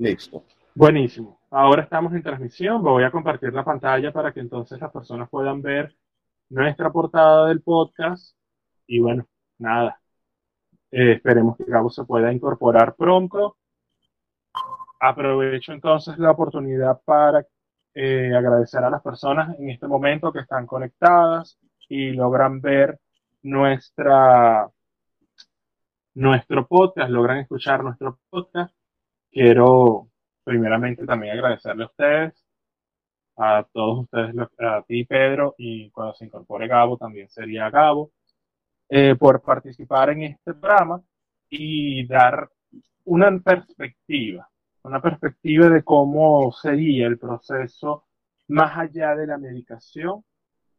Listo. Buenísimo. Ahora estamos en transmisión. Voy a compartir la pantalla para que entonces las personas puedan ver nuestra portada del podcast. Y bueno, nada. Eh, esperemos que Gabo se pueda incorporar pronto. Aprovecho entonces la oportunidad para eh, agradecer a las personas en este momento que están conectadas y logran ver nuestra nuestro podcast, logran escuchar nuestro podcast. Quiero primeramente también agradecerle a ustedes, a todos ustedes, a ti Pedro, y cuando se incorpore Gabo también sería Gabo, eh, por participar en este programa y dar una perspectiva, una perspectiva de cómo sería el proceso más allá de la medicación,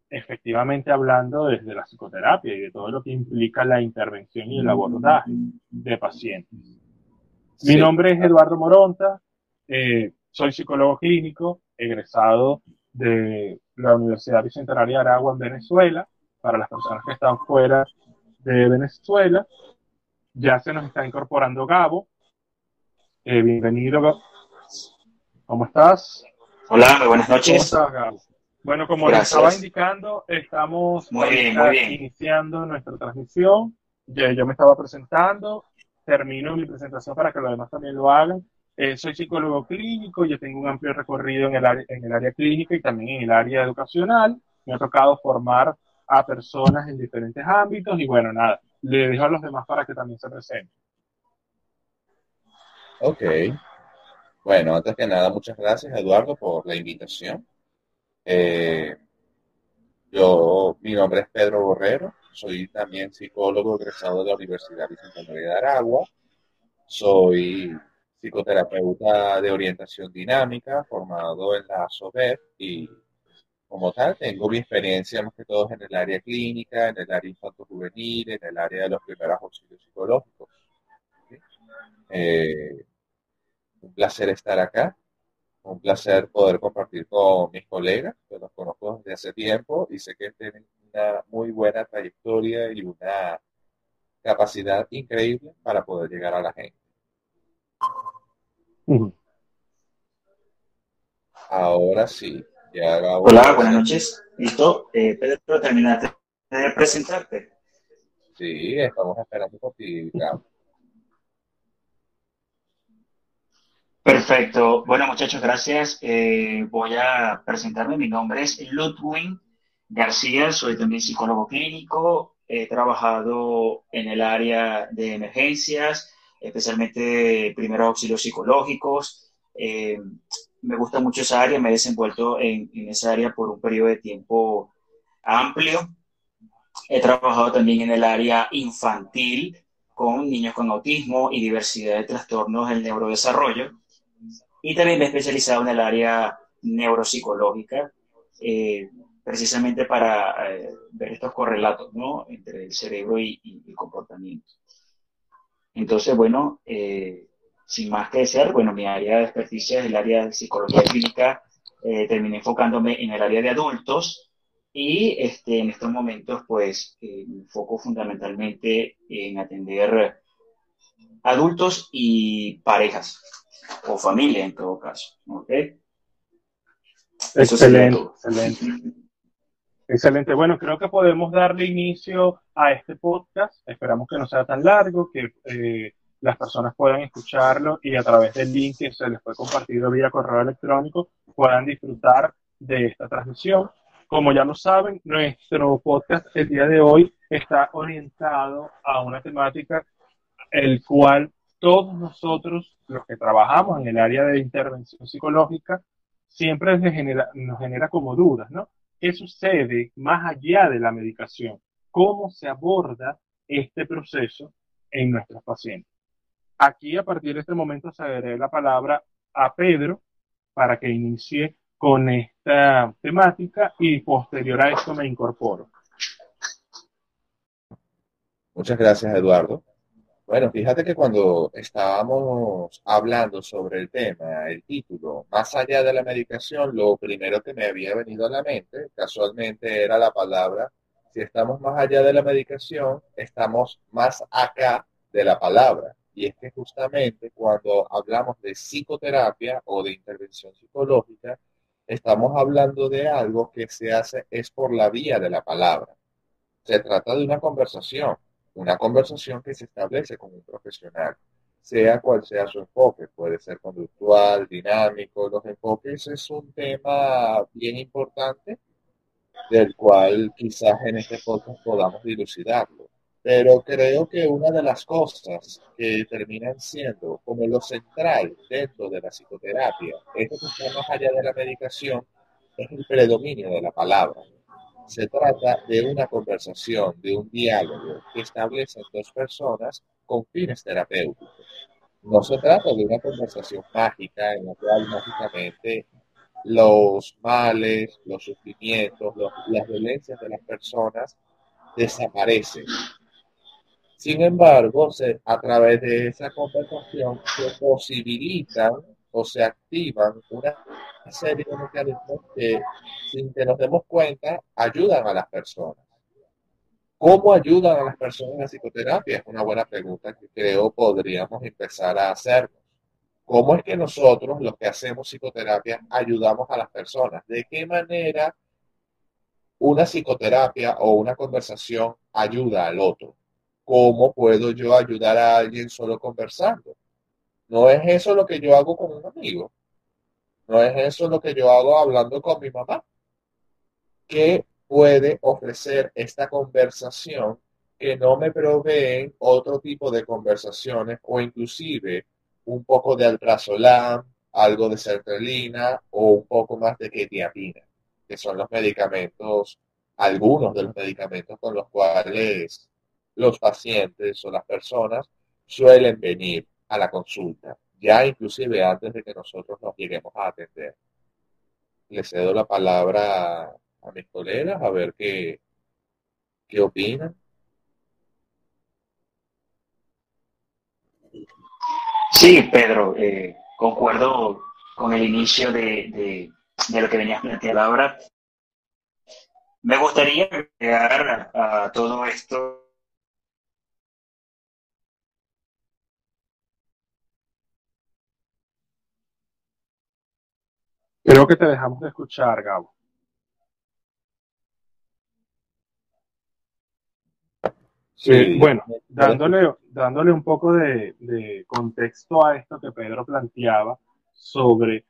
efectivamente hablando desde la psicoterapia y de todo lo que implica la intervención y el abordaje de pacientes. Mi nombre es Eduardo Moronta, eh, soy psicólogo clínico, egresado de la Universidad Bicentenaria de Aragua en Venezuela, para las personas que están fuera de Venezuela. Ya se nos está incorporando Gabo. Eh, bienvenido, ¿Cómo estás? Hola, muy buenas noches. ¿Cómo estás, Gabo? Bueno, como les estaba indicando, estamos iniciando nuestra transmisión. yo me estaba presentando, termino mi presentación para que los demás también lo hagan. Eh, soy psicólogo clínico, yo tengo un amplio recorrido en el, área, clínica y también en el área educacional. Me ha tocado formar a personas en diferentes ámbitos y bueno, nada, le dejo a los demás para que también se presenten. Ok. Bueno, antes que nada, muchas gracias Eduardo por la invitación. Eh, yo, mi nombre es Pedro Borrero, soy también psicólogo egresado de la Universidad Bicentenaria de Aragua. Soy psicoterapeuta de orientación dinámica, formado en la SOBER y como tal tengo mi experiencia más que todo en el área clínica, en el área infanto-juvenil, en el área de los primeros auxilios psicológicos. Eh, un placer estar acá, un placer poder compartir con mis colegas, que los conozco desde hace tiempo y sé que tienen una muy buena trayectoria y una capacidad increíble para poder llegar a la gente. Ahora sí, ya Hola, buenas noches. ¿Listo? Eh, Pedro, terminaste de presentarte. Sí, estamos esperando por ti, Perfecto. Bueno, muchachos, gracias. Eh, voy a presentarme. Mi nombre es Ludwig García, soy también psicólogo clínico. He trabajado en el área de emergencias, especialmente primeros auxilios psicológicos. Eh, me gusta mucho esa área, me he desenvuelto en, esa área por un periodo de tiempo amplio. He trabajado también en el área infantil con niños con autismo y diversidad de trastornos del neurodesarrollo. Y también me he especializado en el área neuropsicológica, eh, precisamente para eh, ver estos correlatos ¿no? entre el cerebro y el comportamiento. Entonces, bueno, eh, sin más que decir, bueno, mi área de experticia es el área de psicología clínica, eh, terminé enfocándome en el área de adultos y este, en estos momentos, pues, eh, me enfoco fundamentalmente en atender adultos y parejas, o familia en todo caso, ¿ok? Excelente, excelente. Excelente. Bueno, creo que podemos darle inicio a este podcast. Esperamos que no sea tan largo, que eh, las personas puedan escucharlo y a través del link que se les fue compartido vía correo electrónico puedan disfrutar de esta transmisión. Como ya lo saben, nuestro podcast el día de hoy está orientado a una temática el cual todos nosotros, los que trabajamos en el área de intervención psicológica, siempre nos genera, nos genera como dudas, ¿no? ¿Qué sucede más allá de la medicación? ¿Cómo se aborda este proceso en nuestros pacientes? Aquí, a partir de este momento, cederé la palabra a Pedro para que inicie con esta temática y posterior a esto me incorporo. Muchas gracias, Eduardo. Bueno, fíjate que cuando estábamos hablando sobre el tema, el título, más allá de la medicación, lo primero que me había venido a la mente, casualmente, era la palabra, si estamos más allá de la medicación, estamos más acá de la palabra. y es que justamente cuando hablamos de psicoterapia o de intervención psicológica, estamos hablando de algo que se hace es por la vía de la palabra. Se trata de una conversación, una conversación que se establece con un profesional, sea cual sea su enfoque, puede ser conductual, dinámico, los enfoques es un tema bien importante del cual quizás en este podcast podamos dilucidarlo. Pero creo que una de las cosas que terminan siendo como lo central dentro de la psicoterapia, esto que está más allá de la medicación, es el predominio de la palabra. Se trata de una conversación, de un diálogo que establecen dos personas con fines terapéuticos. No se trata de una conversación mágica en la cual mágicamente los males, los sufrimientos, las violencias de las personas desaparecen. Sin embargo, a través de esa conversación se posibilitan o se activan una serie de mecanismos que, sin que nos demos cuenta, ayudan a las personas. ¿Cómo ayudan a las personas en la psicoterapia? Es una buena pregunta que creo podríamos empezar a hacernos. ¿Cómo es que nosotros, los que hacemos psicoterapia, ayudamos a las personas? ¿De qué manera una psicoterapia o una conversación ayuda al otro? ¿Cómo puedo yo ayudar a alguien solo conversando? No es eso lo que yo hago con un amigo. No es eso lo que yo hago hablando con mi mamá. ¿Qué puede ofrecer esta conversación que no me proveen otro tipo de conversaciones o inclusive un poco de alprazolam, algo de sertralina o un poco más de ketiapina, que son los medicamentos, algunos de los medicamentos con los cuales los pacientes o las personas suelen venir a la consulta, ya inclusive antes de que nosotros nos lleguemos a atender. Le cedo la palabra a mis colegas a ver qué, qué opinan. Sí, Pedro, eh, concuerdo con el inicio de, de, lo que venías planteando ahora. Me gustaría agregar a todo esto Creo que te dejamos de escuchar, Gabo. Sí, bueno, dándole, dándole un poco de, de, contexto a esto que Pedro planteaba sobre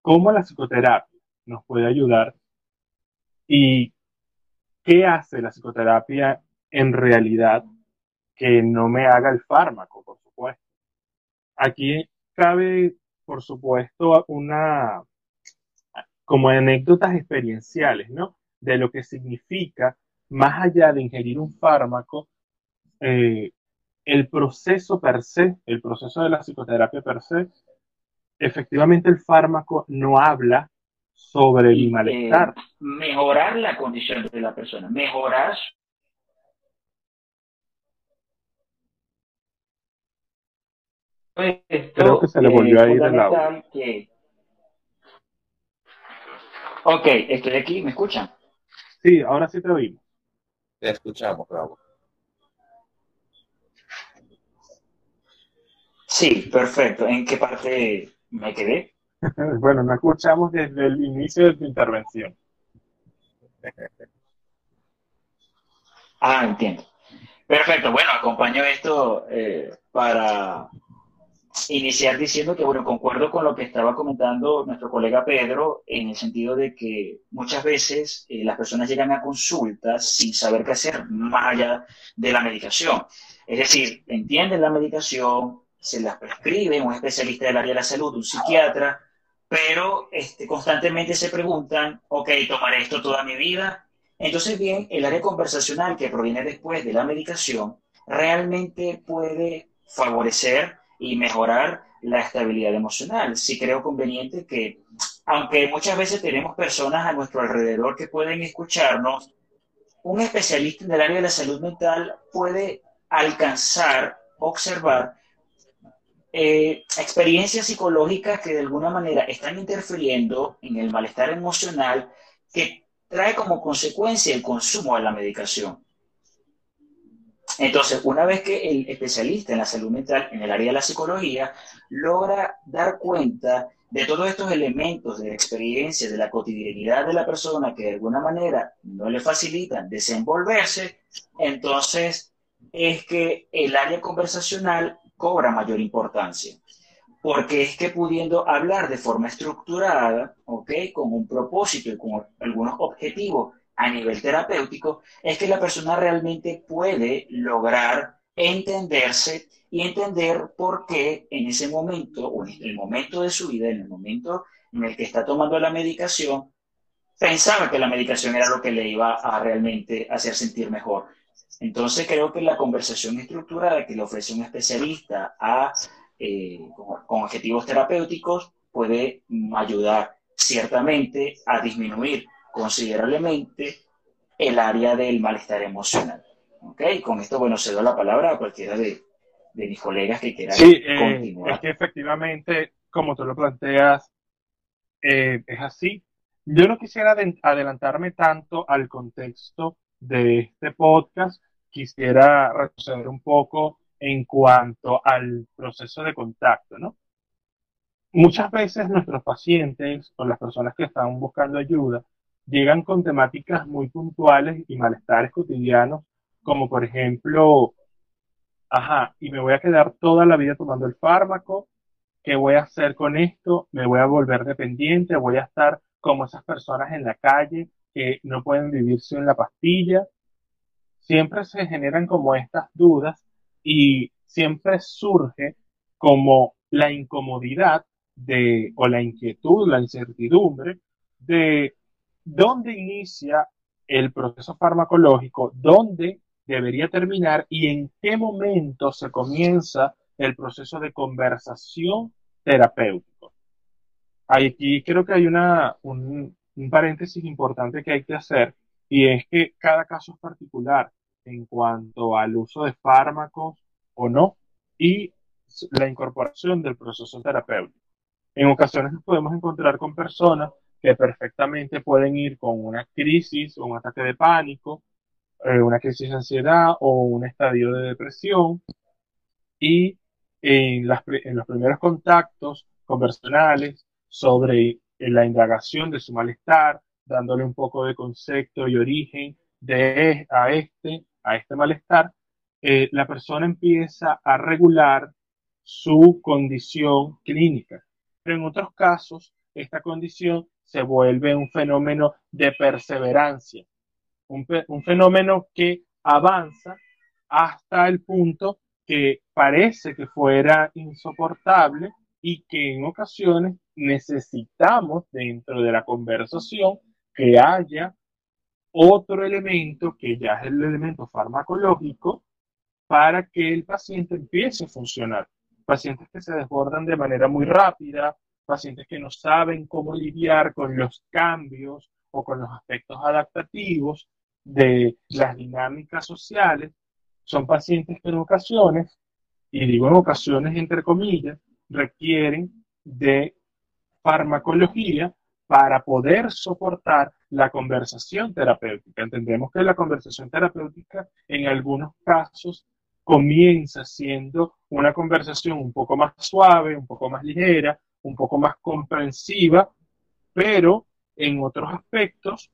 cómo la psicoterapia nos puede ayudar y qué hace la psicoterapia en realidad que no me haga el fármaco, por supuesto. Aquí cabe, por supuesto, una, como anécdotas experienciales, ¿no? De lo que significa, más allá de ingerir un fármaco, eh, el proceso per se, el proceso de la psicoterapia per se, efectivamente el fármaco no habla sobre el malestar. mejorar la condición de la persona, mejorar Creo que se le volvió a ir el audio. Ok, estoy aquí, ¿me escuchan? Sí, ahora sí te oímos. Te escuchamos, bravo. Sí, perfecto. ¿En qué parte me quedé? bueno, no escuchamos desde el inicio de tu intervención. ah, entiendo. Perfecto. Bueno, acompaño esto eh, para iniciar diciendo que, bueno, concuerdo con lo que estaba comentando nuestro colega Pedro, en el sentido de que muchas veces eh, las personas llegan a consultas sin saber qué hacer más allá de la medicación. Es decir, entienden la medicación, se las prescribe un especialista del área de la salud, un psiquiatra, pero este, constantemente se preguntan, ok, tomaré esto toda mi vida. Entonces, bien, el área conversacional que proviene después de la medicación realmente puede favorecer y mejorar la estabilidad emocional. Sí creo conveniente que, aunque muchas veces tenemos personas a nuestro alrededor que pueden escucharnos, un especialista en el área de la salud mental puede alcanzar, observar eh, experiencias psicológicas que de alguna manera están interfiriendo en el malestar emocional que trae como consecuencia el consumo de la medicación. Entonces, una vez que el especialista en la salud mental, en el área de la psicología, logra dar cuenta de todos estos elementos de experiencia, de la cotidianidad de la persona que de alguna manera no le facilitan desenvolverse, entonces es que el área conversacional cobra mayor importancia. Porque es que pudiendo hablar de forma estructurada, ¿ok? Con un propósito y con algunos objetivos a nivel terapéutico, es que la persona realmente puede lograr entenderse y entender por qué en ese momento, o en el momento de su vida, en el momento en el que está tomando la medicación, pensaba que la medicación era lo que le iba a realmente hacer sentir mejor. Entonces creo que la conversación estructurada que le ofrece un especialista a, eh, con, objetivos terapéuticos puede ayudar ciertamente a disminuir considerablemente el área del malestar emocional. ¿Ok? Con esto, bueno, cedo la palabra a cualquiera de, de mis colegas que quieran sí, eh, continuar. Es que efectivamente, como tú lo planteas, eh, es así. Yo no quisiera adelantarme tanto al contexto de este podcast, quisiera retroceder un poco en cuanto al proceso de contacto, ¿no? Muchas veces nuestros pacientes o las personas que están buscando ayuda llegan con temáticas muy puntuales y malestares cotidianos, como por ejemplo ajá, y me voy a quedar toda la vida tomando el fármaco, ¿qué voy a hacer con esto? ¿Me voy a volver dependiente? ¿Voy a estar como esas personas en la calle que no pueden vivir sin la pastilla? Siempre se generan como estas dudas y siempre surge como la incomodidad de, o la inquietud, la incertidumbre de dónde inicia el proceso farmacológico, dónde debería terminar y en qué momento se comienza el proceso de conversación terapéutico. Aquí creo que hay una, un, paréntesis importante que hay que hacer y es que cada caso es particular en cuanto al uso de fármacos o no y la incorporación del proceso terapéutico. En ocasiones nos podemos encontrar con personas que perfectamente pueden ir con una crisis un ataque de pánico eh, una crisis de ansiedad o un estadio de depresión. Y en, los primeros contactos conversacionales sobre la indagación de su malestar, dándole un poco de concepto y origen de, a, este, a este malestar, eh, la persona empieza a regular su condición clínica. Pero en otros casos, esta condición se vuelve un fenómeno de perseverancia, un, fenómeno que avanza hasta el punto que parece que fuera insoportable y que en ocasiones necesitamos dentro de la conversación que haya otro elemento que ya es el elemento farmacológico para que el paciente empiece a funcionar. Pacientes que se desbordan de manera muy rápida, pacientes que no saben cómo lidiar con los cambios o con los aspectos adaptativos, de las dinámicas sociales son pacientes que en ocasiones, y digo en ocasiones entre comillas, requieren de farmacología para poder soportar la conversación terapéutica. Entendemos que la conversación terapéutica en algunos casos comienza siendo una conversación un poco más suave, un poco más ligera, un poco más comprensiva, pero en otros aspectos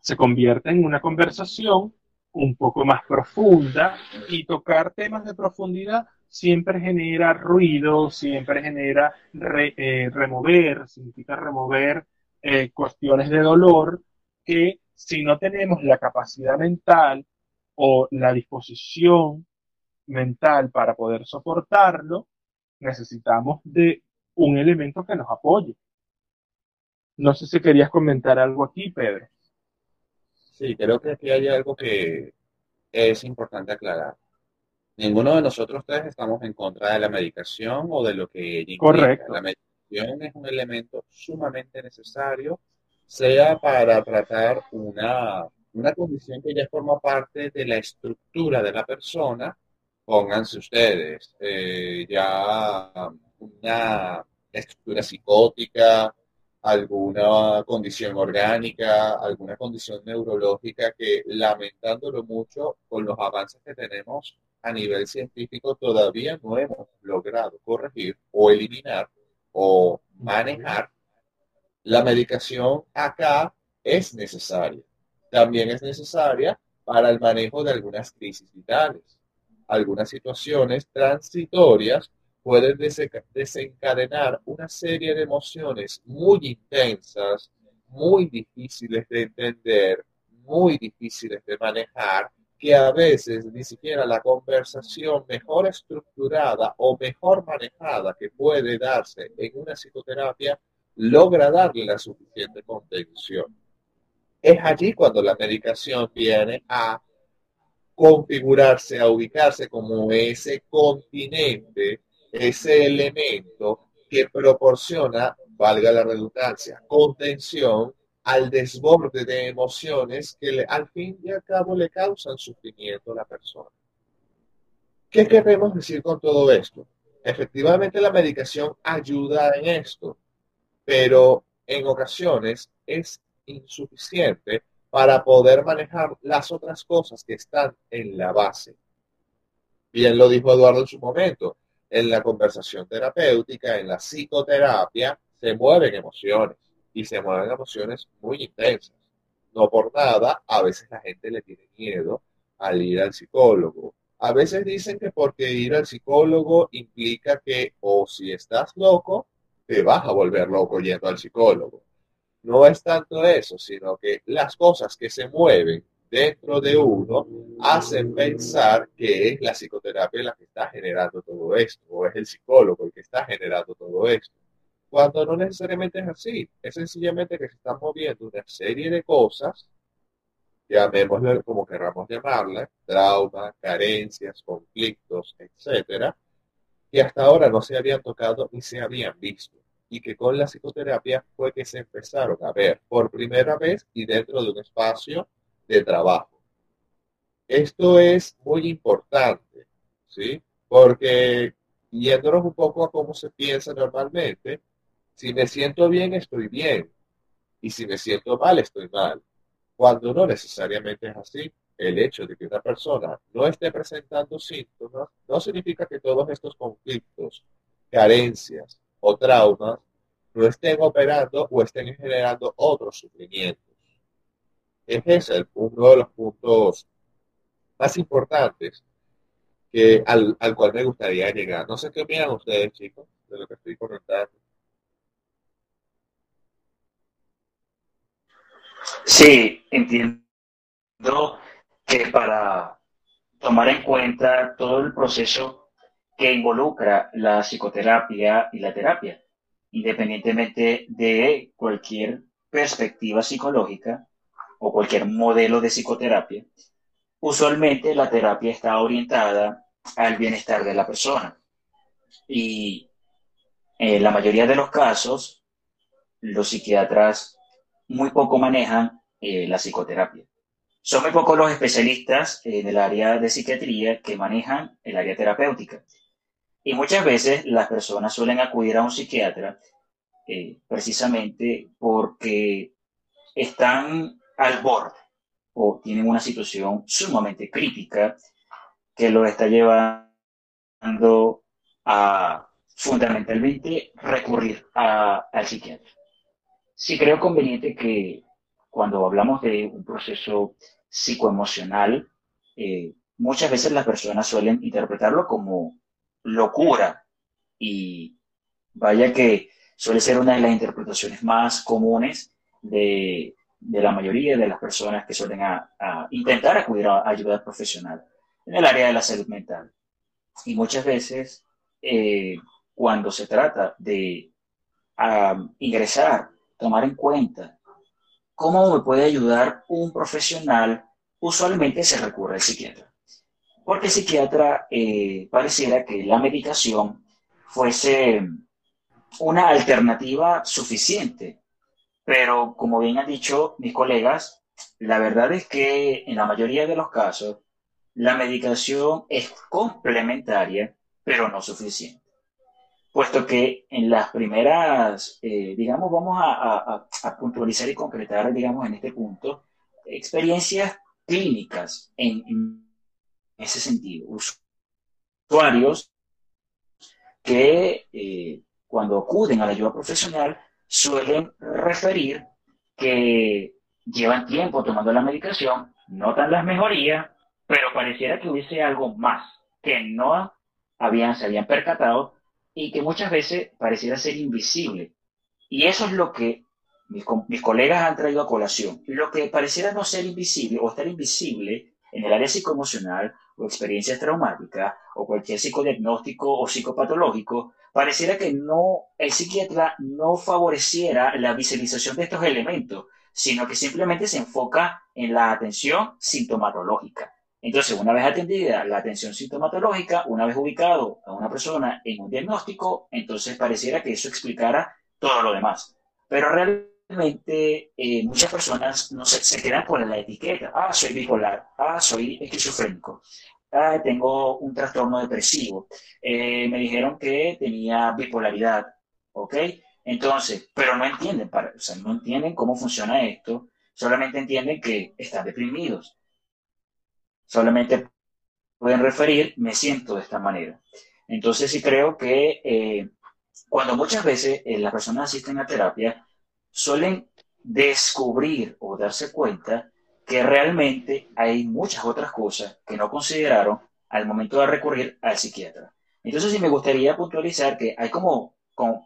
se convierte en una conversación un poco más profunda y tocar temas de profundidad siempre genera ruido, siempre genera eh, remover, significa remover eh, cuestiones de dolor que si no tenemos la capacidad mental o la disposición mental para poder soportarlo, necesitamos de un elemento que nos apoye. No sé si querías comentar algo aquí, Pedro. Sí, creo que aquí hay algo que es importante aclarar. Ninguno de nosotros tres estamos en contra de la medicación o de lo que ella Correcto. La medicación es un elemento sumamente necesario, sea para tratar una, una condición que ya forma parte de la estructura de la persona, pónganse ustedes, eh, ya una estructura psicótica, alguna condición orgánica, alguna condición neurológica que lamentándolo mucho con los avances que tenemos a nivel científico todavía no hemos logrado corregir o eliminar o manejar, la medicación acá es necesaria. También es necesaria para el manejo de algunas crisis vitales. Algunas situaciones transitorias pueden desencadenar una serie de emociones muy intensas, muy difíciles de entender, muy difíciles de manejar, que a veces ni siquiera la conversación mejor estructurada o mejor manejada que puede darse en una psicoterapia logra darle la suficiente contención. Es allí cuando la medicación viene a configurarse, a ubicarse como ese continente, ese elemento que proporciona, valga la redundancia, contención al desborde de emociones que al fin y al cabo le causan sufrimiento a la persona. ¿Qué queremos decir con todo esto? Efectivamente la medicación ayuda en esto, pero en ocasiones es insuficiente para poder manejar las otras cosas que están en la base. Bien lo dijo Eduardo en su momento, en la conversación terapéutica, en la psicoterapia, se mueven emociones y se mueven emociones muy intensas. No por nada, a veces la gente le tiene miedo al ir al psicólogo. A veces dicen que porque ir al psicólogo implica que o si estás loco, te vas a volver loco yendo al psicólogo. No es tanto eso, sino que las cosas que se mueven dentro de uno hacen pensar que es la psicoterapia la que está generando todo esto, o es el psicólogo el que está generando todo esto cuando no necesariamente es así. Es sencillamente que se están moviendo una serie de cosas, llamémosle como queramos llamarle, traumas, carencias, conflictos, etcétera, que hasta ahora no se habían tocado ni se habían visto. Y que con la psicoterapia fue que se empezaron a ver por primera vez y dentro de un espacio de trabajo. Esto es muy importante, ¿sí? Porque yéndonos un poco a cómo se piensa normalmente, si me siento bien, estoy bien. Y si me siento mal, estoy mal. Cuando no necesariamente es así, el hecho de que una persona no esté presentando síntomas no significa que todos estos conflictos, carencias o traumas no estén operando o estén generando otros sufrimientos. Ese es uno de los puntos más importantes que, al, al cual me gustaría llegar. No sé qué opinan ustedes, chicos, de lo que estoy comentando. Sí, entiendo que para tomar en cuenta todo el proceso que involucra la psicoterapia y la terapia, independientemente de cualquier perspectiva psicológica o cualquier modelo de psicoterapia, usualmente la terapia está orientada al bienestar de la persona. Y en la mayoría de los casos, los psiquiatras muy poco manejan eh, la psicoterapia. Son muy pocos los especialistas en el área de psiquiatría que manejan el área terapéutica. Y muchas veces las personas suelen acudir a un psiquiatra eh, precisamente porque están al borde o tienen una situación sumamente crítica que lo está llevando a fundamentalmente recurrir al psiquiatra. Sí creo conveniente que cuando hablamos de un proceso psicoemocional, eh, muchas veces las personas suelen interpretarlo como locura y vaya que suele ser una de las interpretaciones más comunes de, la mayoría de las personas que suelen intentar acudir a ayuda profesional en el área de la salud mental. Y muchas veces, eh, cuando se trata de ingresar tomar en cuenta. ¿Cómo me puede ayudar un profesional? Usualmente se recurre al psiquiatra. Porque el psiquiatra eh, pareciera que la medicación fuese una alternativa suficiente. Pero como bien han dicho mis colegas, la verdad es que en la mayoría de los casos la medicación es complementaria, pero no suficiente. puesto que en las primeras, eh, digamos, vamos a, puntualizar y concretar, digamos, en este punto, experiencias clínicas en, ese sentido. Usuarios que eh, cuando acuden a la ayuda profesional suelen referir que llevan tiempo tomando la medicación, notan las mejorías, pero pareciera que hubiese algo más que no habían, se habían percatado y que muchas veces pareciera ser invisible. Y eso es lo que mis, mis, colegas han traído a colación. Lo que pareciera no ser invisible o estar invisible en el área psicoemocional o experiencias traumáticas o cualquier psicodiagnóstico o psicopatológico, pareciera que no, el psiquiatra no favoreciera la visualización de estos elementos, sino que simplemente se enfoca en la atención sintomatológica. Entonces, una vez atendida la atención sintomatológica, una vez ubicado a una persona en un diagnóstico, entonces pareciera que eso explicara todo lo demás. Pero realmente eh, muchas personas no se, se, quedan con la etiqueta. Ah, soy bipolar. Ah, soy esquizofrénico. Tengo un trastorno depresivo. Eh, me dijeron que tenía bipolaridad. ¿Ok? Entonces, pero no entienden, o sea, no entienden cómo funciona esto. Solamente entienden que están deprimidos solamente pueden referir, me siento de esta manera. Entonces sí creo que eh, cuando muchas veces eh, las personas asisten a terapia, suelen descubrir o darse cuenta que realmente hay muchas otras cosas que no consideraron al momento de recurrir al psiquiatra. Entonces sí me gustaría puntualizar que hay como,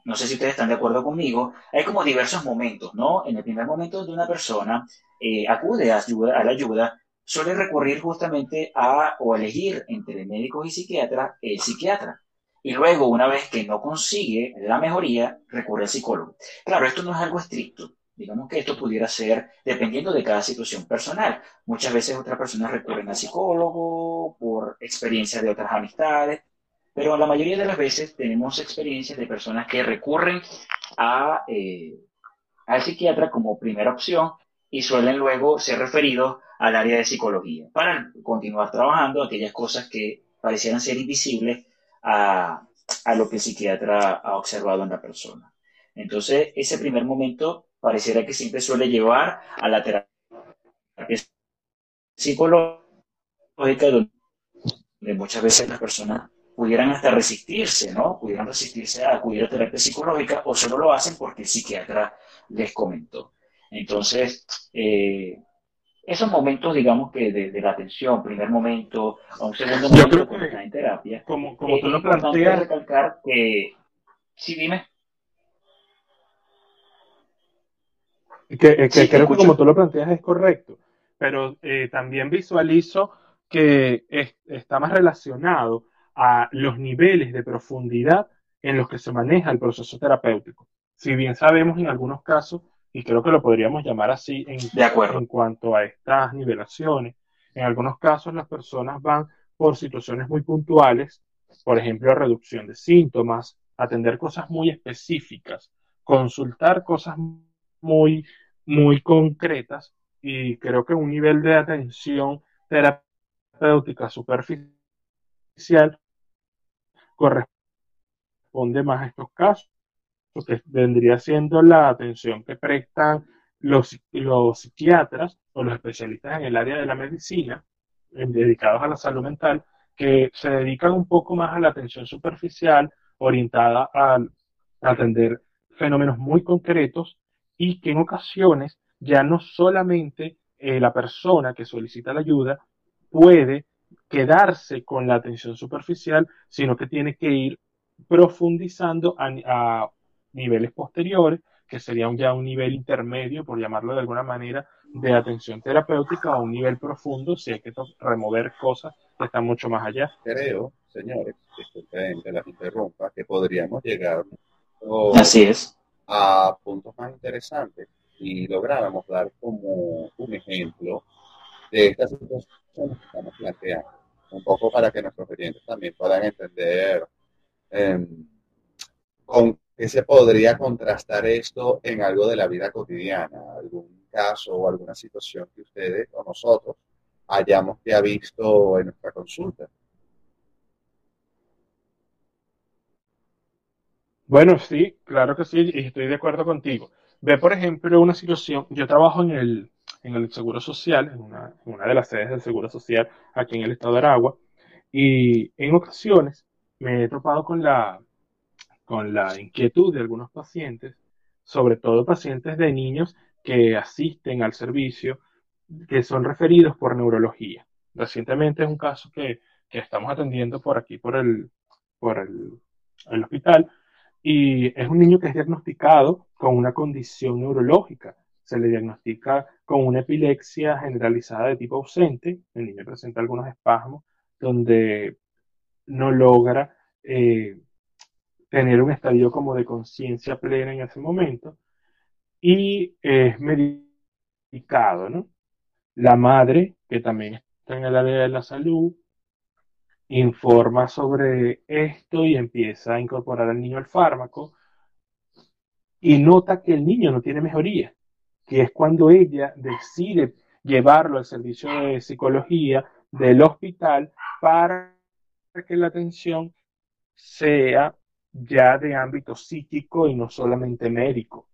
no sé si ustedes están de acuerdo conmigo, hay como diversos momentos, ¿no? En el primer momento de una persona eh, acude a, a la ayuda suele recurrir justamente a o elegir entre médicos y psiquiatras el psiquiatra. Y luego, una vez que no consigue la mejoría, recurre al psicólogo. Claro, esto no es algo estricto. Digamos que esto pudiera ser dependiendo de cada situación personal. Muchas veces otras personas recurren al psicólogo por experiencias de otras amistades, pero la mayoría de las veces tenemos experiencias de personas que recurren a, eh, al psiquiatra como primera opción y suelen luego ser referidos al área de psicología para continuar trabajando aquellas cosas que parecieran ser invisibles a, lo que el psiquiatra ha observado en la persona. Entonces, ese primer momento pareciera que siempre suele llevar a la terapia psicológica, donde muchas veces las personas pudieran hasta resistirse, ¿no? Pudieran resistirse a acudir a terapia psicológica o solo lo hacen porque el psiquiatra les comentó. Entonces, eh, esos momentos, digamos que de, la atención, primer momento, a un segundo momento cuando está en terapia, como, como tú lo planteas, recalcar que, sí, dime. Que, creo que como tú lo planteas es correcto, pero eh, también visualizo que está más relacionado a los niveles de profundidad en los que se maneja el proceso terapéutico. Si bien sabemos en algunos casos y creo que lo podríamos llamar así en, en cuanto a estas nivelaciones. En algunos casos las personas van por situaciones muy puntuales, por ejemplo, reducción de síntomas, atender cosas muy específicas, consultar cosas muy, muy concretas y creo que un nivel de atención terapéutica superficial corresponde más a estos casos que vendría siendo la atención que prestan los, los psiquiatras o los especialistas en el área de la medicina dedicados a la salud mental, que se dedican un poco más a la atención superficial, orientada a, atender fenómenos muy concretos y que en ocasiones ya no solamente eh, la persona que solicita la ayuda puede quedarse con la atención superficial, sino que tiene que ir profundizando a niveles posteriores, que sería ya un nivel intermedio, por llamarlo de alguna manera, de atención terapéutica o un nivel profundo, si hay que remover cosas que están mucho más allá. Creo, señores, que las interrumpa, que podríamos llegar Así es. A puntos más interesantes y lográramos dar como un ejemplo de estas situaciones que estamos planteando, un poco para que nuestros clientes también puedan entender eh, con ¿Qué se podría contrastar esto en algo de la vida cotidiana? ¿Algún caso o alguna situación que ustedes o nosotros hayamos ya visto en nuestra consulta? Bueno, sí, claro que sí, y estoy de acuerdo contigo. Ve, por ejemplo, una situación, yo trabajo en el, en el Seguro Social, en una, de las sedes del Seguro Social aquí en el estado de Aragua, y en ocasiones me he topado con la, con la inquietud de algunos pacientes, sobre todo pacientes de niños que asisten al servicio, que son referidos por neurología. Recientemente es un caso que, que estamos atendiendo por aquí, por el, por el, el hospital, y es un niño que es diagnosticado con una condición neurológica. Se le diagnostica con una epilepsia generalizada de tipo ausente. El niño presenta algunos espasmos donde no logra eh, tener un estadio como de conciencia plena en ese momento y es medicado, ¿no? La madre, que también está en el área de la salud, informa sobre esto y empieza a incorporar al niño al fármaco y nota que el niño no tiene mejoría, que es cuando ella decide llevarlo al servicio de psicología del hospital para que la atención sea ya de ámbito psíquico y no solamente médico.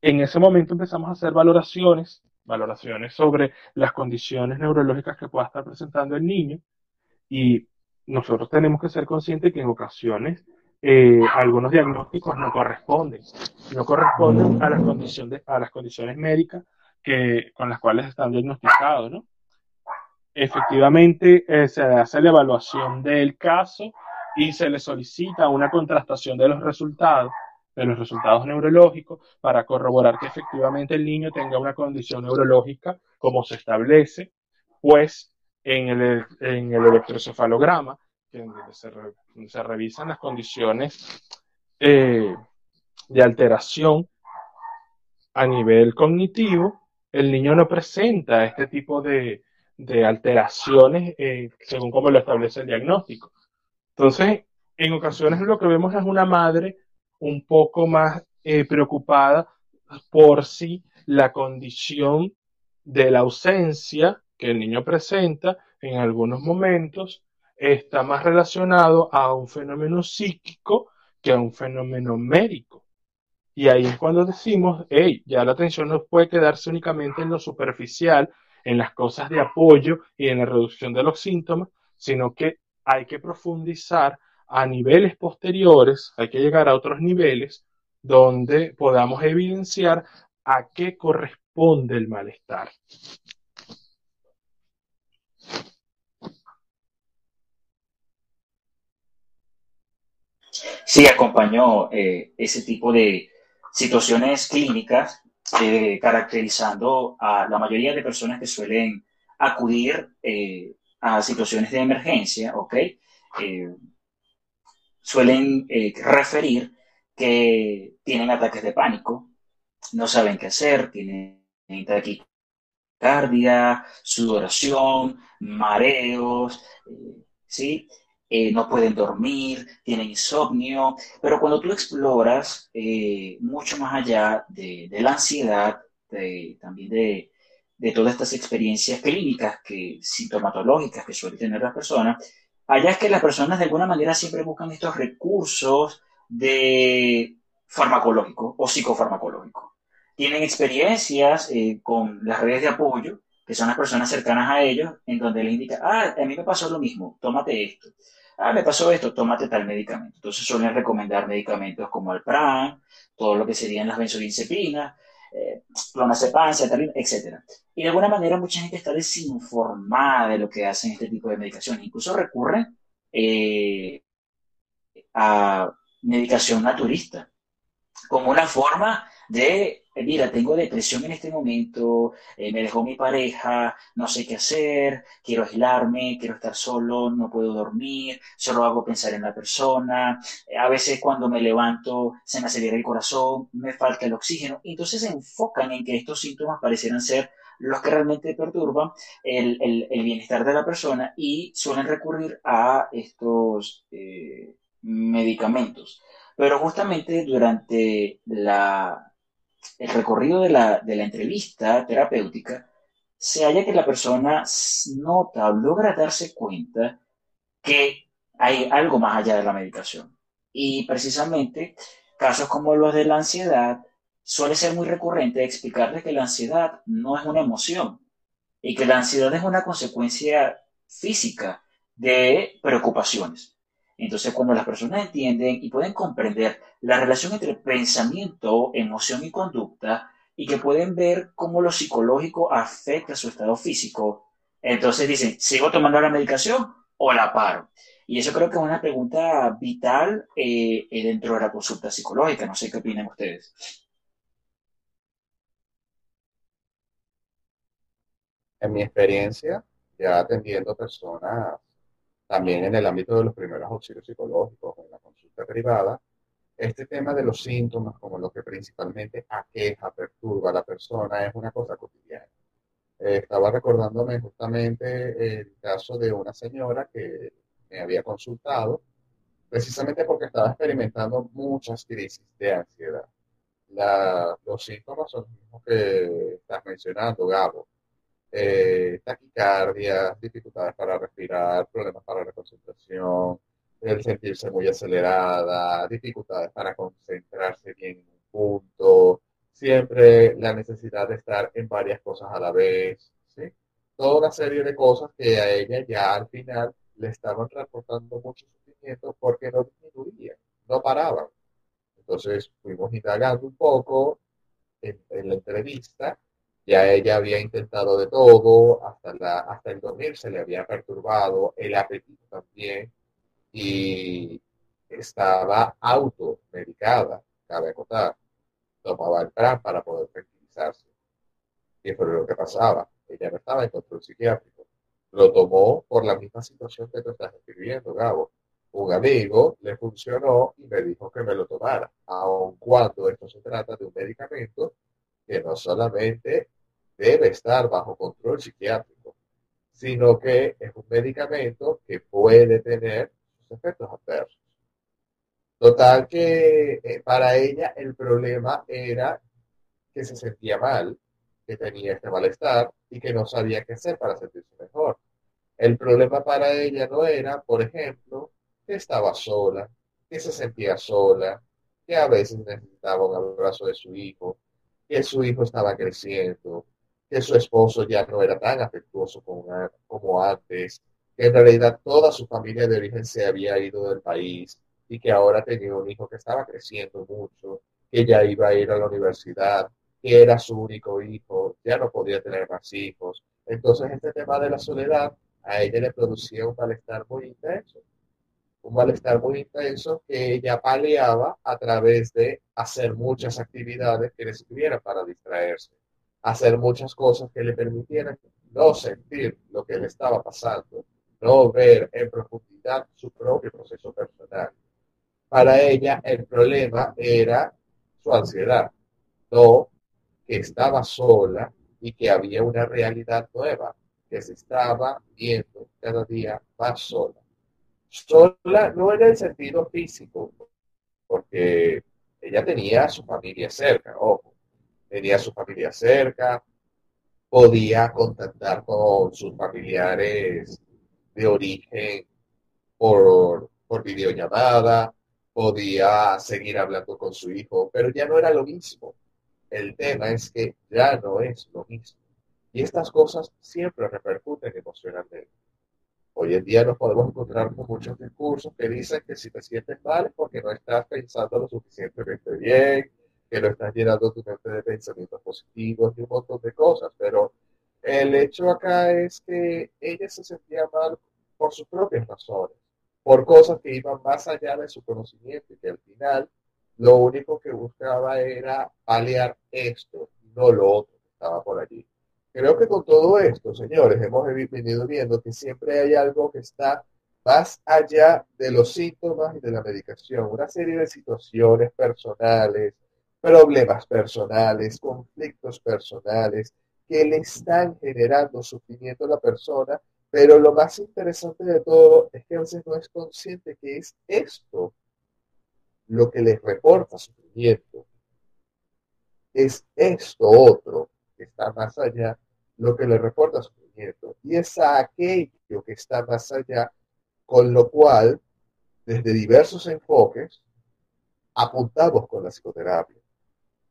En ese momento empezamos a hacer valoraciones, valoraciones sobre las condiciones neurológicas que pueda estar presentando el niño y nosotros tenemos que ser conscientes que en ocasiones eh, algunos diagnósticos no corresponden, no corresponden a las condiciones, a las condiciones médicas que, con las cuales están diagnosticados, ¿no? Efectivamente, eh, se hace la evaluación del caso y se le solicita una contrastación de los resultados, de los resultados neurológicos, para corroborar que efectivamente el niño tenga una condición neurológica como se establece, pues en el, en el electrocefalograma, que se, se, revisan las condiciones eh, de alteración a nivel cognitivo, el niño no presenta este tipo de, de alteraciones eh, según como lo establece el diagnóstico. Entonces, en ocasiones lo que vemos es una madre un poco más eh, preocupada por si la condición de la ausencia que el niño presenta en algunos momentos está más relacionado a un fenómeno psíquico que a un fenómeno médico. Y ahí es cuando decimos, hey, ya la atención no puede quedarse únicamente en lo superficial, en las cosas de apoyo y en la reducción de los síntomas, sino que hay que profundizar a niveles posteriores, hay que llegar a otros niveles donde podamos evidenciar a qué corresponde el malestar. Sí, acompañó eh, ese tipo de situaciones clínicas eh, caracterizando a la mayoría de personas que suelen acudir eh, a situaciones de emergencia, ¿ok? suelen referir que tienen ataques de pánico, no saben qué hacer, tienen taquicardia, sudoración, mareos, ¿sí? Eh, no pueden dormir, tienen insomnio, pero cuando tú exploras eh, mucho más allá de, la ansiedad, también de, todas estas experiencias clínicas, que, sintomatológicas que suele tener la persona, allá es que las personas de alguna manera siempre buscan estos recursos de farmacológico o psicofarmacológico. Tienen experiencias eh, con las redes de apoyo, que son las personas cercanas a ellos, en donde les indica, ah, a mí me pasó lo mismo, tómate esto ah, me pasó esto, tómate tal medicamento. Entonces suelen recomendar medicamentos como el PRAN, todo lo que serían las benzodiazepinas, eh, clonazepam, etc. Y de alguna manera mucha gente está desinformada de lo que hacen este tipo de medicaciones. Incluso recurren eh, a medicación naturista como una forma de mira, tengo depresión en este momento, eh, me dejó mi pareja, no sé qué hacer, quiero aislarme, quiero estar solo, no puedo dormir, solo hago pensar en la persona, eh, a veces cuando me levanto se me acelera el corazón, me falta el oxígeno, entonces se enfocan en que estos síntomas parecieran ser los que realmente perturban el, bienestar de la persona y suelen recurrir a estos eh, medicamentos. Pero justamente durante la el recorrido de la, entrevista terapéutica, se halla que la persona nota o logra darse cuenta que hay algo más allá de la medicación. Y precisamente casos como los de la ansiedad suele ser muy recurrente explicarle que la ansiedad no es una emoción y que la ansiedad es una consecuencia física de preocupaciones. Entonces, cuando las personas entienden y pueden comprender la relación entre pensamiento, emoción y conducta, y que pueden ver cómo lo psicológico afecta su estado físico, entonces dicen, ¿sigo tomando la medicación o la paro? Y eso creo que es una pregunta vital eh, dentro de la consulta psicológica. No sé qué opinan ustedes. En mi experiencia, ya atendiendo personas también en el ámbito de los primeros auxilios psicológicos, en la consulta privada, este tema de los síntomas, como lo que principalmente aqueja, perturba a la persona, es una cosa cotidiana. Eh, estaba recordándome justamente el caso de una señora que me había consultado, precisamente porque estaba experimentando muchas crisis de ansiedad. los síntomas son los mismos que estás mencionando, Gabo. Eh, taquicardia, dificultades para respirar, problemas para la concentración, el sentirse muy acelerada, dificultades para concentrarse bien en un punto, siempre la necesidad de estar en varias cosas a la vez, ¿sí? Toda una serie de cosas que a ella ya al final le estaban reportando mucho sufrimiento porque no disminuían, no paraban. Entonces fuimos indagando un poco en, la entrevista, ya ella había intentado de todo, hasta, la, hasta el dormir se le había perturbado, el apetito también, y estaba automedicada, cabe acotar. Tomaba el plan para poder tranquilizarse. Y fue lo que pasaba. Ella no estaba en control psiquiátrico. Lo tomó por la misma situación que tú estás escribiendo, Gabo. Un amigo le funcionó y me dijo que me lo tomara, aun cuando esto se trata de un medicamento que no solamente debe estar bajo control psiquiátrico, sino que es un medicamento que puede tener efectos adversos. Total que eh, para ella el problema era que se sentía mal, que tenía este malestar y que no sabía qué hacer para sentirse mejor. El problema para ella no era, por ejemplo, que estaba sola, que se sentía sola, que a veces necesitaba un abrazo de su hijo, que su hijo estaba creciendo, que su esposo ya no era tan afectuoso como, antes, que en realidad toda su familia de origen se había ido del país y que ahora tenía un hijo que estaba creciendo mucho, que ya iba a ir a la universidad, que era su único hijo, ya no podía tener más hijos. Entonces este tema de la soledad a ella le producía un malestar muy intenso, un malestar muy intenso que ella paliaba a través de hacer muchas actividades que le sirvieran para distraerse, hacer muchas cosas que le permitieran no sentir lo que le estaba pasando no ver en profundidad su propio proceso personal. Para ella el problema era su ansiedad, no que estaba sola y que había una realidad nueva, que se estaba viendo cada día más sola. Sola no en el sentido físico, porque ella tenía a su familia cerca, ojo, tenía su familia cerca, podía contactar con sus familiares de origen por, por videollamada, podía seguir hablando con su hijo, pero ya no era lo mismo. El tema es que ya no es lo mismo. Y estas cosas siempre repercuten emocionalmente. Hoy en día nos podemos encontrar con muchos discursos que dicen que si te sientes mal es porque no estás pensando lo suficientemente bien, que no estás llenando tu mente de pensamientos positivos y un montón de cosas, pero el hecho acá es que ella se sentía mal por sus propias razones, por cosas que iban más allá de su conocimiento y que al final lo único que buscaba era paliar esto, no lo otro que estaba por allí. Creo que con todo esto, señores, hemos venido viendo que siempre hay algo que está más allá de los síntomas y de la medicación, una serie de situaciones personales, problemas personales, conflictos personales, que le están generando sufrimiento a la persona, pero lo más interesante de todo es que a veces no es consciente que es esto lo que le reporta sufrimiento. Es esto otro que está más allá lo que le reporta sufrimiento. Y es aquello que está más allá, con lo cual, desde diversos enfoques, apuntamos con la psicoterapia,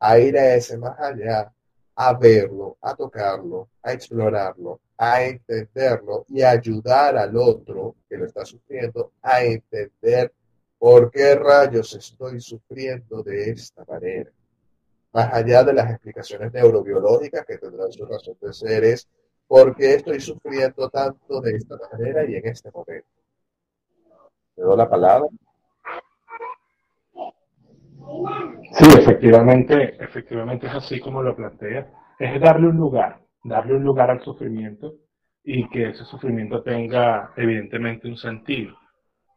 a ir a ese más allá, a verlo, a tocarlo, a explorarlo, a entenderlo y ayudar al otro que lo está sufriendo a entender por qué rayos estoy sufriendo de esta manera. Más allá de las explicaciones neurobiológicas que tendrán su razón de ser, es por qué estoy sufriendo tanto de esta manera y en este momento. Te doy la palabra. Sí, efectivamente, efectivamente es así como lo plantea. Es darle un lugar, darle un lugar al sufrimiento y que ese sufrimiento tenga evidentemente un sentido.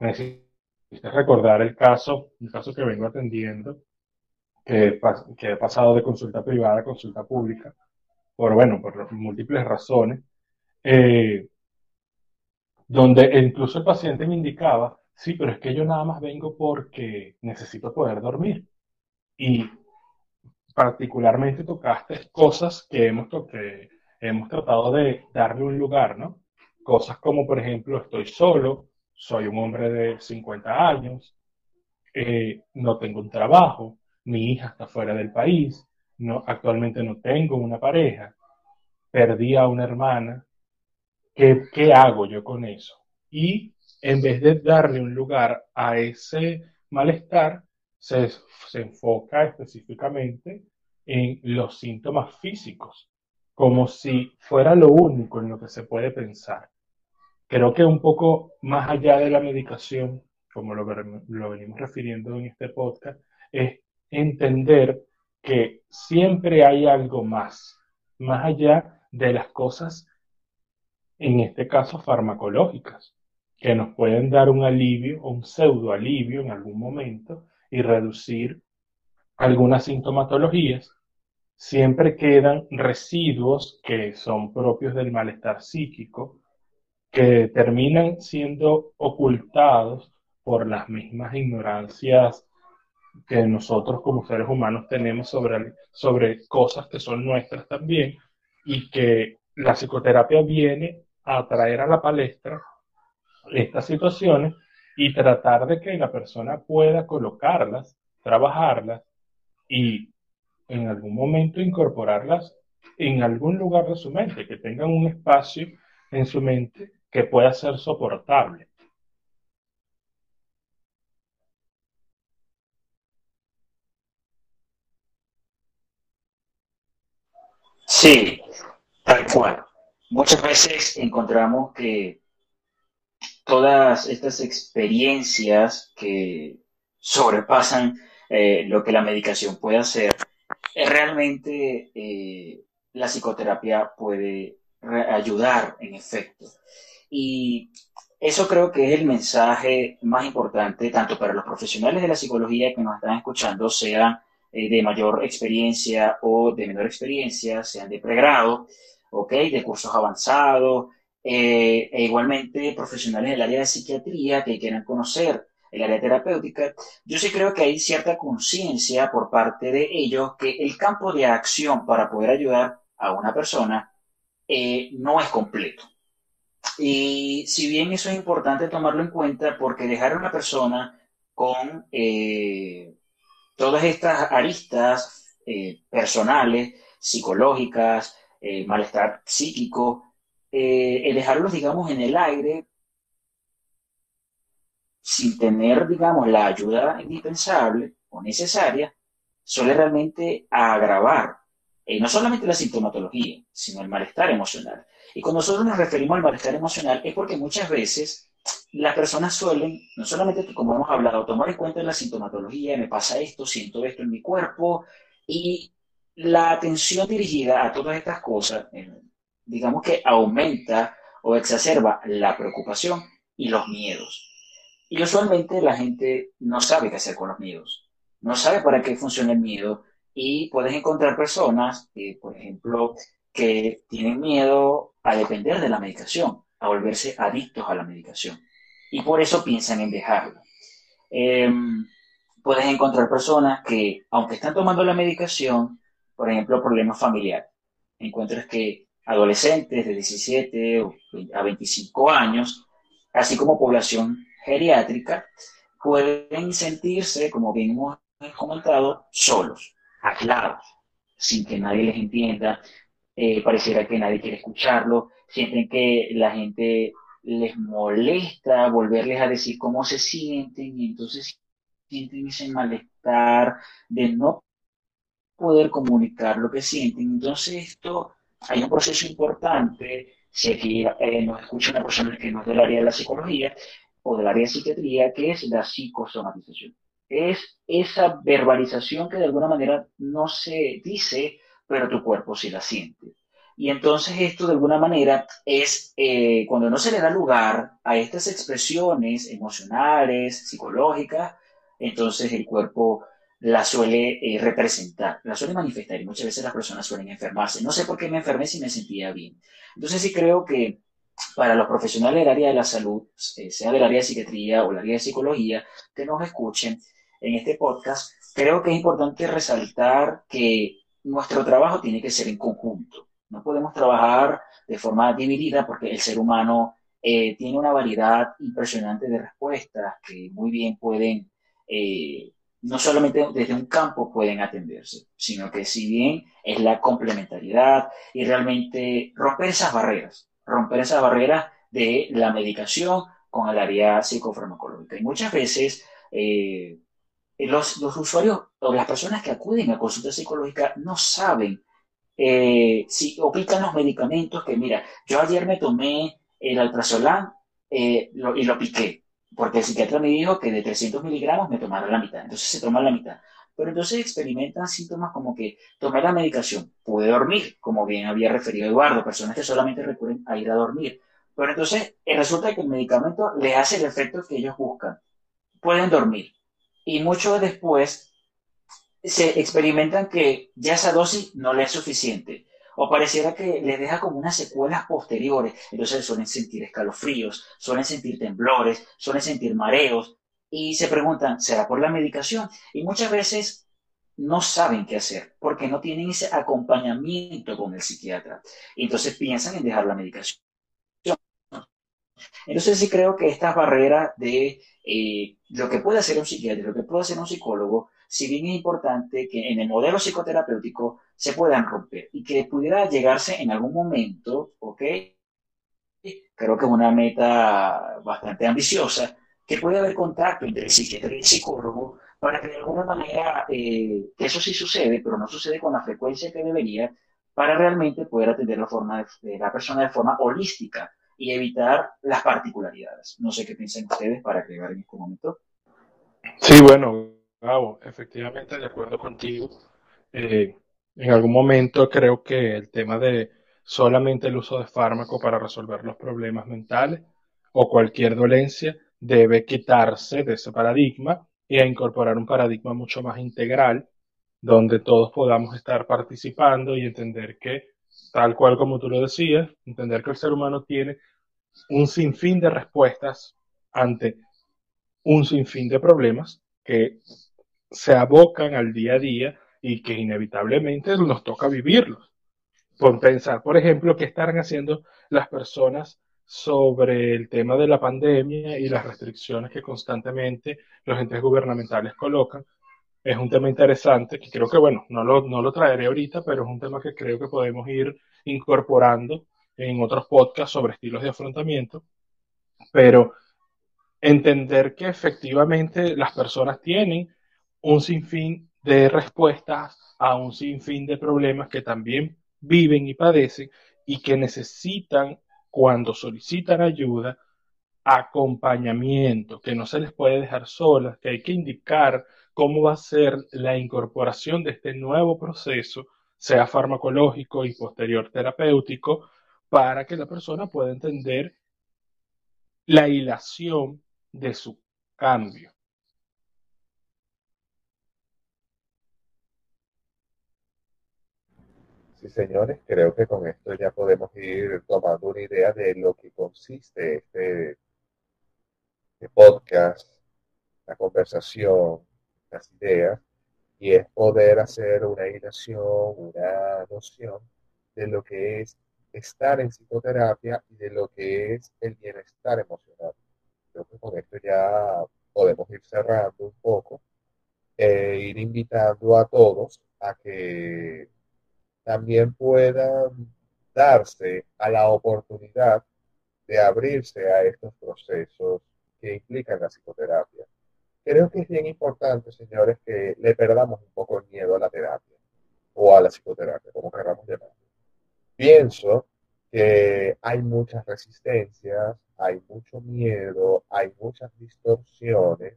Necesitas recordar el caso, un caso que vengo atendiendo, que, que he pasado de consulta privada a consulta pública, por bueno, por múltiples razones, eh, donde incluso el paciente me indicaba Sí, pero es que yo nada más vengo porque necesito poder dormir. Y particularmente tocaste cosas que hemos, que hemos tratado de darle un lugar, ¿no? Cosas como, por ejemplo, estoy solo, soy un hombre de 50 años, eh, no tengo un trabajo, mi hija está fuera del país, no, actualmente no tengo una pareja, perdí a una hermana, ¿qué, qué hago yo con eso? Y en vez de darle un lugar a ese malestar, se, enfoca específicamente en los síntomas físicos, como si fuera lo único en lo que se puede pensar. Creo que un poco más allá de la medicación, como lo, lo venimos refiriendo en este podcast, es entender que siempre hay algo más, más allá de las cosas, en este caso farmacológicas que nos pueden dar un alivio o un pseudo alivio en algún momento y reducir algunas sintomatologías, siempre quedan residuos que son propios del malestar psíquico que terminan siendo ocultados por las mismas ignorancias que nosotros como seres humanos tenemos sobre, sobre cosas que son nuestras también y que la psicoterapia viene a traer a la palestra estas situaciones y tratar de que la persona pueda colocarlas, trabajarlas y en algún momento incorporarlas en algún lugar de su mente, que tengan un espacio en su mente que pueda ser soportable. Sí, tal cual. Muchas veces encontramos que todas estas experiencias que sobrepasan eh, lo que la medicación puede hacer, eh, realmente eh, la psicoterapia puede ayudar en efecto. Y eso creo que es el mensaje más importante, tanto para los profesionales de la psicología que nos están escuchando, sean de mayor experiencia o de menor experiencia, sean de pregrado, ¿okay? de cursos avanzados, eh, e igualmente profesionales del área de psiquiatría que quieran conocer el área terapéutica, yo sí creo que hay cierta conciencia por parte de ellos que el campo de acción para poder ayudar a una persona eh, no es completo. Y si bien eso es importante tomarlo en cuenta, porque dejar a una persona con eh, todas estas aristas personales, psicológicas, malestar psíquico, eh, dejarlos, digamos, en el aire sin tener, digamos, la ayuda indispensable o necesaria, suele realmente agravar eh, no solamente la sintomatología, sino el malestar emocional. Y cuando nosotros nos referimos al malestar emocional es porque muchas veces las personas suelen, no solamente como hemos hablado, tomar en cuenta la sintomatología, me pasa esto, siento esto en mi cuerpo, y la atención dirigida a todas estas cosas, digamos que aumenta o exacerba la preocupación y los miedos. Y usualmente la gente no sabe qué hacer con los miedos, no sabe para qué funciona el miedo y puedes encontrar personas, por ejemplo, que tienen miedo a depender de la medicación, a volverse adictos a la medicación y por eso piensan en dejarla. Em, puedes encontrar personas que, aunque están tomando la medicación, por ejemplo, problemas familiares, encuentras que adolescentes de 17 a 25 años, así como población geriátrica, pueden sentirse, como bien hemos comentado, solos, aislados, sin que nadie les entienda, eh, pareciera que nadie quiere escucharlo, sienten que la gente les molesta volverles a decir cómo se sienten y entonces sienten ese malestar de no poder comunicar lo que sienten. Entonces esto, hay un proceso importante, si aquí eh, nos escucha una persona que no es del área de la psicología o del área de psiquiatría, que es la psicosomatización. Es esa verbalización que de alguna manera no se dice, pero tu cuerpo sí la siente. Y entonces esto de alguna manera es eh, cuando no se le da lugar a estas expresiones emocionales, psicológicas, entonces el cuerpo la suele eh, representar, la suele manifestar y muchas veces las personas suelen enfermarse. No sé por qué me enfermé si me sentía bien. Entonces sí creo que para los profesionales del área de la salud, eh, sea del área de psiquiatría o del área de psicología, que nos escuchen en este podcast, creo que es importante resaltar que nuestro trabajo tiene que ser en conjunto. No podemos trabajar de forma dividida porque el ser humano eh, tiene una variedad impresionante de respuestas que muy bien pueden no solamente desde un campo pueden atenderse, sino que si bien es la complementariedad y realmente romper esas barreras, romper esas barreras de la medicación con el área psicofarmacológica. Y muchas veces eh, los, usuarios o las personas que acuden a consulta psicológica no saben eh, si aplican los medicamentos que, mira, yo ayer me tomé el alprazolam eh, y lo piqué porque el psiquiatra me dijo que de 300 miligramos me tomara la mitad, entonces se toma la mitad. Pero entonces experimentan síntomas como que tomar la medicación, puede dormir, como bien había referido Eduardo, personas que solamente recurren a ir a dormir. Pero entonces eh, resulta que el medicamento le hace el efecto que ellos buscan. Pueden dormir. Y mucho después se experimentan que ya esa dosis no le es suficiente o pareciera que les deja como unas secuelas posteriores. Entonces suelen sentir escalofríos, suelen sentir temblores, suelen sentir mareos y se preguntan, ¿será por la medicación? Y muchas veces no saben qué hacer porque no tienen ese acompañamiento con el psiquiatra. Entonces piensan en dejar la medicación. Entonces sí creo que estas barreras de eh, lo que puede hacer un psiquiatra, lo que puede hacer un psicólogo, si bien es importante que en el modelo psicoterapéutico se puedan romper y que pudiera llegarse en algún momento, ¿ok? Creo que es una meta bastante ambiciosa, que puede haber contacto entre psiquiatra y el psicólogo para que de alguna manera, eh, eso sí sucede, pero no sucede con la frecuencia que debería, para realmente poder atender la, forma de, la persona de forma holística y evitar las particularidades. No sé qué piensan ustedes para agregar en este momento. Sí, bueno, efectivamente, de acuerdo contigo. Eh, en algún momento creo que el tema de solamente el uso de fármaco para resolver los problemas mentales o cualquier dolencia debe quitarse de ese paradigma y incorporar un paradigma mucho más integral donde todos podamos estar participando y entender que, tal cual como tú lo decías, entender que el ser humano tiene un sinfín de respuestas ante un sinfín de problemas que se abocan al día a día y que inevitablemente nos toca vivirlos. Por pensar, por ejemplo, qué estarán haciendo las personas sobre el tema de la pandemia y las restricciones que constantemente los entes gubernamentales colocan. Es un tema interesante que creo que, bueno, no lo, no lo traeré ahorita, pero es un tema que creo que podemos ir incorporando en otros podcasts sobre estilos de afrontamiento. Pero entender que efectivamente las personas tienen un sinfín de respuestas a un sinfín de problemas que también viven y padecen y que necesitan, cuando solicitan ayuda, acompañamiento, que no se les puede dejar solas, que hay que indicar cómo va a ser la incorporación de este nuevo proceso, sea farmacológico y posterior terapéutico, para que la persona pueda entender la hilación de su cambio. Señores, creo que con esto ya podemos ir tomando una idea de lo que consiste este, este podcast, la conversación, las ideas, y es poder hacer una ilustración, una noción de lo que es estar en psicoterapia y de lo que es el bienestar emocional. Creo que con esto ya podemos ir cerrando un poco e ir invitando a todos a que también puedan darse a la oportunidad de abrirse a estos procesos que implican la psicoterapia. Creo que es bien importante, señores, que le perdamos un poco el miedo a la terapia o a la psicoterapia, como queramos llamarlo. Pienso que hay muchas resistencias, hay mucho miedo, hay muchas distorsiones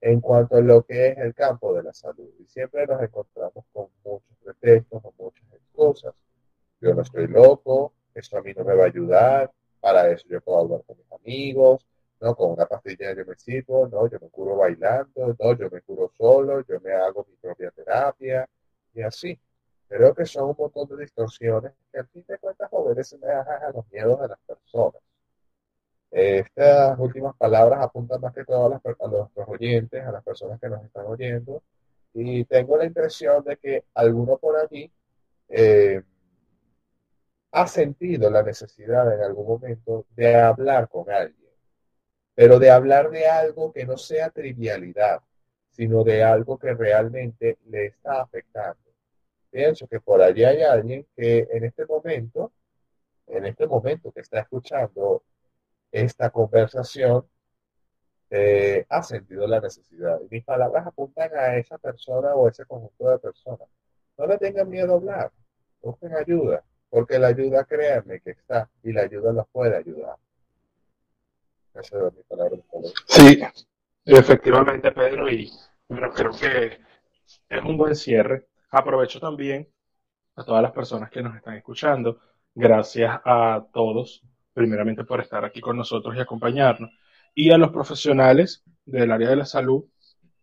en cuanto a lo que es el campo de la salud. Y siempre nos encontramos con muchos pretextos o muchas excusas. Yo no estoy loco, esto a mí no me va a ayudar, para eso yo puedo hablar con mis amigos, no con una pastilla yo me sirvo, no, yo me curo bailando, no, yo me curo solo, yo me hago mi propia terapia y así. Creo que son un montón de distorsiones que al fin de cuentas obedecen a los miedos de las personas. Estas últimas palabras apuntan más que todo a, nuestros oyentes, a las personas que nos están oyendo, y tengo la impresión de que alguno por allí eh, ha sentido la necesidad en algún momento de hablar con alguien, pero de hablar de algo que no sea trivialidad, sino de algo que realmente le está afectando. Pienso que por allí hay alguien que en este momento, en este momento que está escuchando esta conversación, eh, ha sentido la necesidad. Y mis palabras apuntan a esa persona o ese conjunto de personas. No le tengan miedo hablar, busquen ayuda, porque la ayuda, créanme que está, y la ayuda los puede ayudar. Sí, efectivamente, Pedro, y creo que es un buen cierre. Aprovecho también a todas las personas que nos están escuchando. Gracias a todos, primeramente por estar aquí con nosotros y acompañarnos. Y a los profesionales del área de la salud,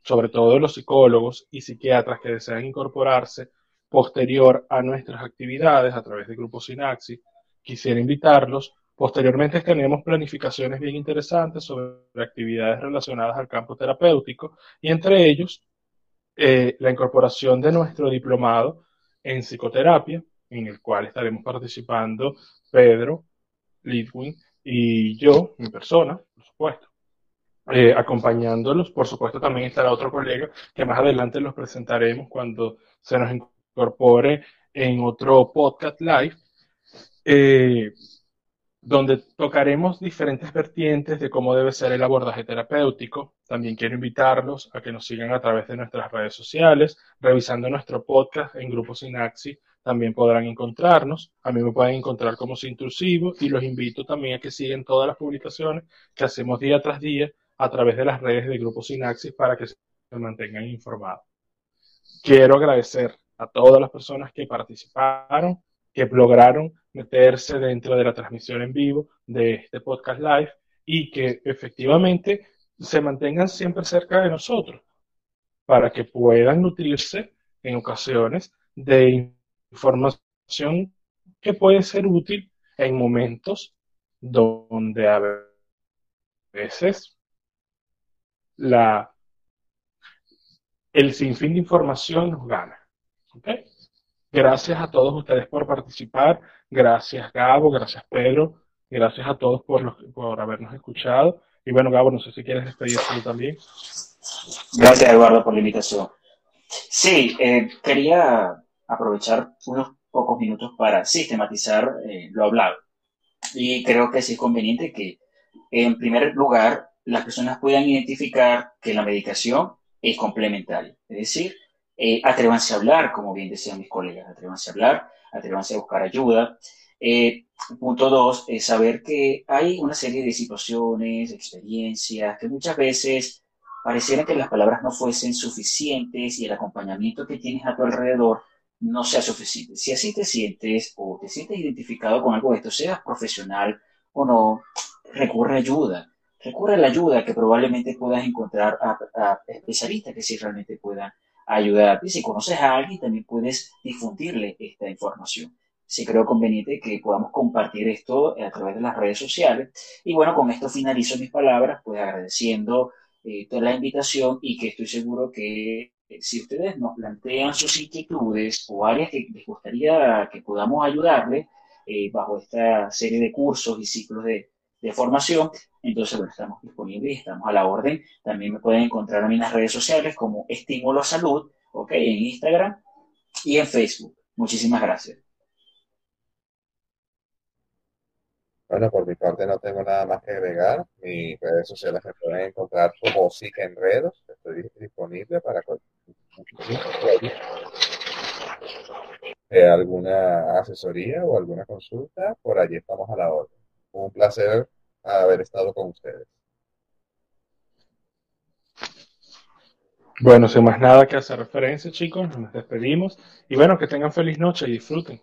sobre todo los psicólogos y psiquiatras que desean incorporarse posterior a nuestras actividades a través de Grupo Sinaxis. Quisiera invitarlos. Posteriormente tenemos planificaciones bien interesantes sobre actividades relacionadas al campo terapéutico y entre ellos eh, la incorporación de nuestro diplomado en psicoterapia, en el cual estaremos participando Pedro Lidwin y yo, mi persona, por supuesto. Eh, acompañándolos, por supuesto, también estará otro colega que más adelante los presentaremos cuando se nos incorpore en otro podcast live, eh, donde tocaremos diferentes vertientes de cómo debe ser el abordaje terapéutico. También quiero invitarlos a que nos sigan a través de nuestras redes sociales, revisando nuestro podcast en Grupo Sinaxi. También podrán encontrarnos. A mí me pueden encontrar como Intrusivo y los invito también a que sigan todas las publicaciones que hacemos día tras día a través de las redes de Grupo Sinaxis para que se mantengan informados. Quiero agradecer a todas las personas que participaron, que lograron meterse dentro de la transmisión en vivo de este podcast live y que efectivamente se mantengan siempre cerca de nosotros para que puedan nutrirse en ocasiones de información que puede ser útil en momentos donde a veces la, el sinfín de información nos gana. Gracias a todos ustedes por participar. Gracias, Gabo. Gracias, Pedro. Gracias a todos por, los, por habernos escuchado. Y bueno, Gabo, no sé si quieres despedirte también. Gracias, Eduardo, por la invitación. Sí, eh, quería aprovechar unos pocos minutos para sistematizar eh, lo hablado. Y creo que sí es conveniente que, en primer lugar, las personas puedan identificar que la medicación es complementaria. Es decir, eh, atrévanse a hablar, como bien decían mis colegas, atrévanse a hablar, atrévanse a buscar ayuda. Eh, punto dos, es saber que hay una serie de situaciones, experiencias, que muchas veces pareciera que las palabras no fuesen suficientes y el acompañamiento que tienes a tu alrededor no sea suficiente. Si así te sientes o te sientes identificado con algo de esto, seas profesional o no, recurre a ayuda. Recurre a la ayuda que probablemente puedas encontrar a, a especialistas que sí realmente puedan ayudarte. Si conoces a alguien, también puedes difundirle esta información. Sí creo conveniente que podamos compartir esto a través de las redes sociales. Y bueno, con esto finalizo mis palabras, pues agradeciendo eh, toda la invitación y que estoy seguro que si ustedes nos plantean sus inquietudes o áreas que les gustaría que podamos ayudarles eh, bajo esta serie de cursos y ciclos de, formación, Entonces, estamos disponibles y estamos a la orden. También me pueden encontrar a mí en las redes sociales como Estímulo Salud, ¿ok? En Instagram y en Facebook. Muchísimas gracias. Bueno, por mi parte no tengo nada más que agregar. Mis redes sociales me pueden encontrar como Sica Enredos. Estoy disponible para eh, alguna asesoría o alguna consulta. Por allí estamos a la orden. Un placer haber estado con ustedes. Bueno, sin más nada que hacer referencia, chicos, nos despedimos y bueno, que tengan feliz noche y disfruten.